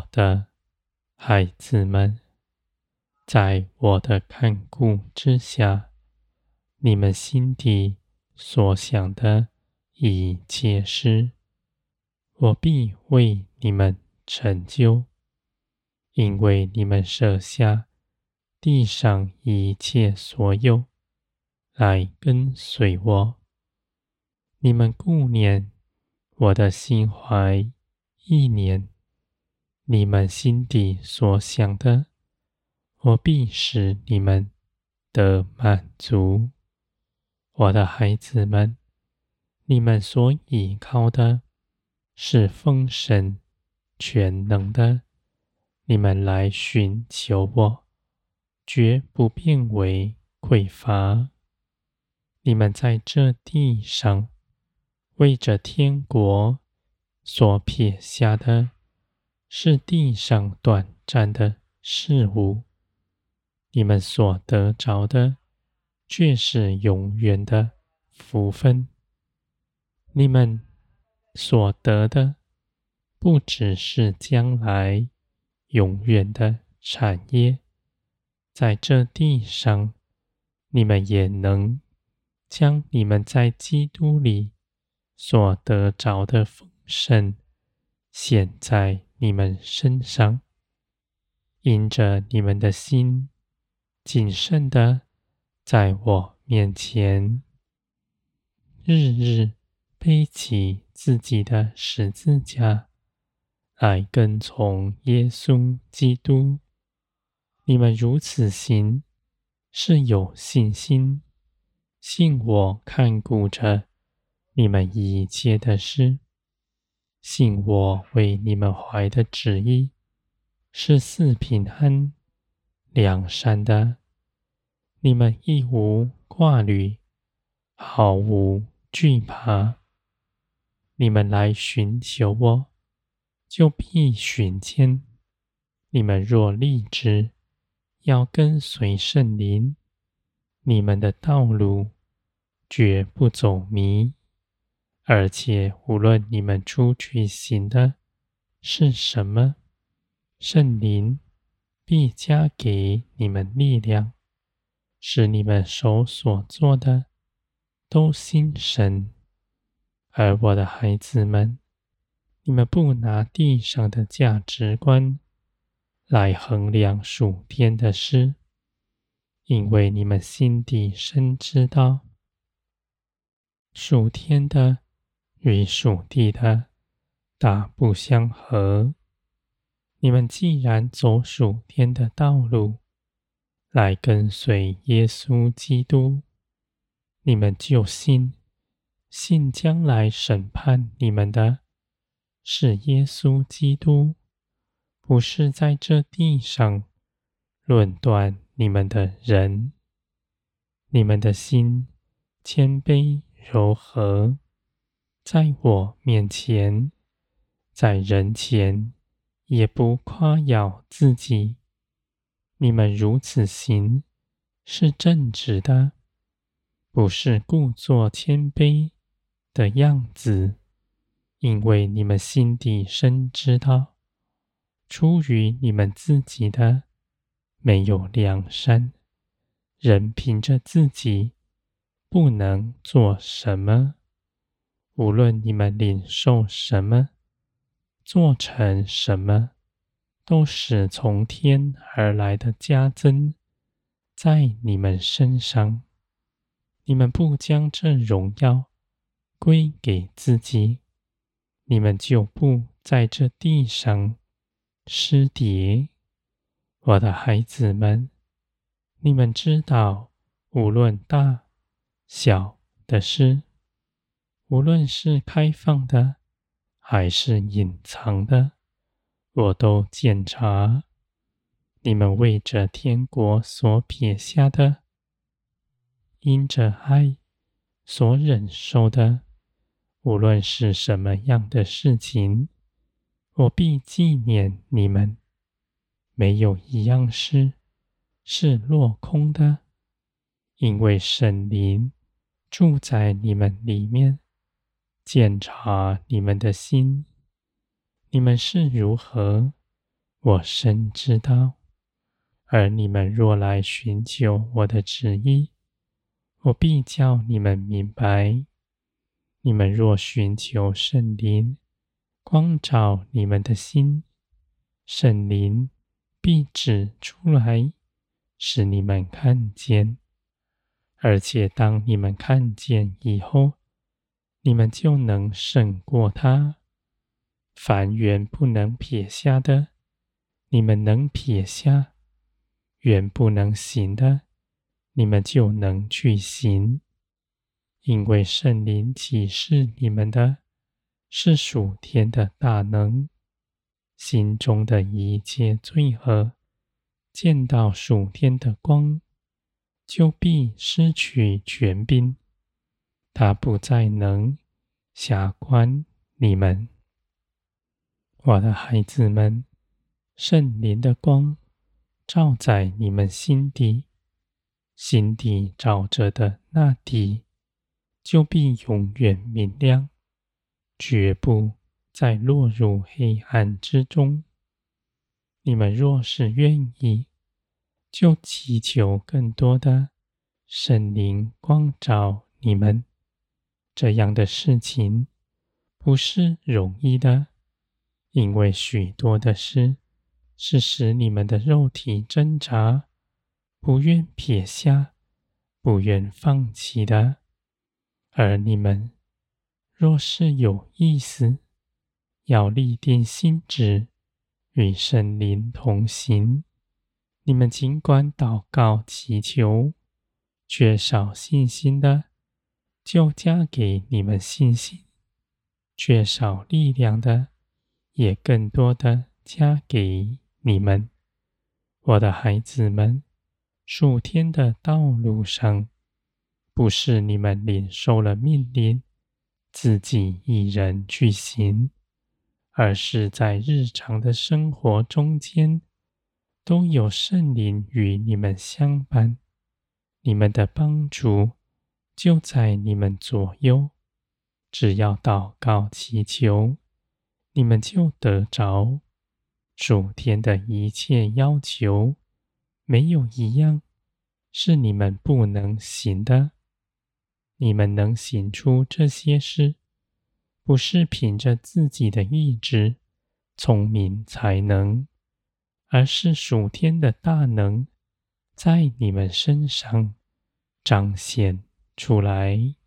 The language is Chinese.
我的孩子们，在我的看顾之下，你们心底所想的一切事，我必为你们成就，因为你们舍下地上一切所有，来跟随我。你们顾念我的心怀意念，你们心底所想的，我必使你们得满足。我的孩子们，你们所倚靠的，是封神全能的，你们来寻求我，绝不变为匮乏。你们在这地上为着天国所撇下的，是地上短暂的事物；你们所得着的，却是永远的福分。你们所得的不只是将来永远的产业，在这地上，你们也能将你们在基督里所得着的丰盛现在你们身上，因着你们的心谨慎的在我面前，日日。背起自己的十字架来跟从耶稣基督，你们如此行，是有信心，信我看顾着你们一切的事，信我为你们怀的旨意是四平安、良善的，你们一无挂虑，毫无惧怕。你们来寻求我，就必寻见。你们若立志要跟随圣灵，你们的道路绝不走迷。而且无论你们出去行的是什么，圣灵必加给你们力量，使你们手所做的都心神。而我的孩子们，你们不拿地上的价值观来衡量属天的事，因为你们心底深知道，属天的与属地的大不相合。你们既然走属天的道路，来跟随耶稣基督，你们就信。信将来审判你们的，是耶稣基督，不是在这地上论断你们的人。你们的心谦卑柔和，在我面前，在人前也不夸耀自己。你们如此行，是正直的，不是故作谦卑。的样子，因为你们心底深知道，出于你们自己的没有良善，人凭着自己不能做什么。无论你们领受什么，做成什么，都是从天而来的加增，在你们身上。你们不将这荣耀。归给自己，你们就不在这地上失跌。我的孩子们，你们知道，无论大小的事，无论是开放的还是隐藏的，我都检查。你们为着天国所撇下的，因着爱所忍受的。无论是什么样的事情，我必纪念你们。没有一样事是落空的，因为圣灵住在你们里面，检查你们的心，你们是如何我深知道。而你们若来寻求我的旨意，我必叫你们明白。你们若寻求圣灵，光照你们的心，圣灵必指出来，使你们看见。而且当你们看见以后，你们就能胜过他。凡缘不能撇下的，你们能撇下。缘不能行的，你们就能去行，因为圣灵启示你们的，是属天的大能。心中的一切罪恶，见到属天的光，就必失去权柄，他不再能辖管你们。我的孩子们，圣灵的光。照在你们心底，心底照着的那底，就必永远明亮，绝不再落入黑暗之中。你们若是愿意，就祈求更多的圣灵光照你们。这样的事情不是容易的，因为许多的事。是使你们的肉体挣扎，不愿撇下，不愿放弃的。而你们若是有意思，要立定心志，与圣灵同行，你们尽管祷告祈求，缺少信心的，就加给你们信心；缺少力量的，也更多的加给。你们，我的孩子们，数天的道路上，不是你们领受了命令，自己一人去行，而是在日常的生活中间，都有圣灵与你们相伴，你们的帮助就在你们左右，只要祷告祈求，你们就得着。属天的一切要求，没有一样是你们不能行的。你们能行出这些事，不是凭着自己的意志、聪明才能，而是属天的大能在你们身上彰显出来。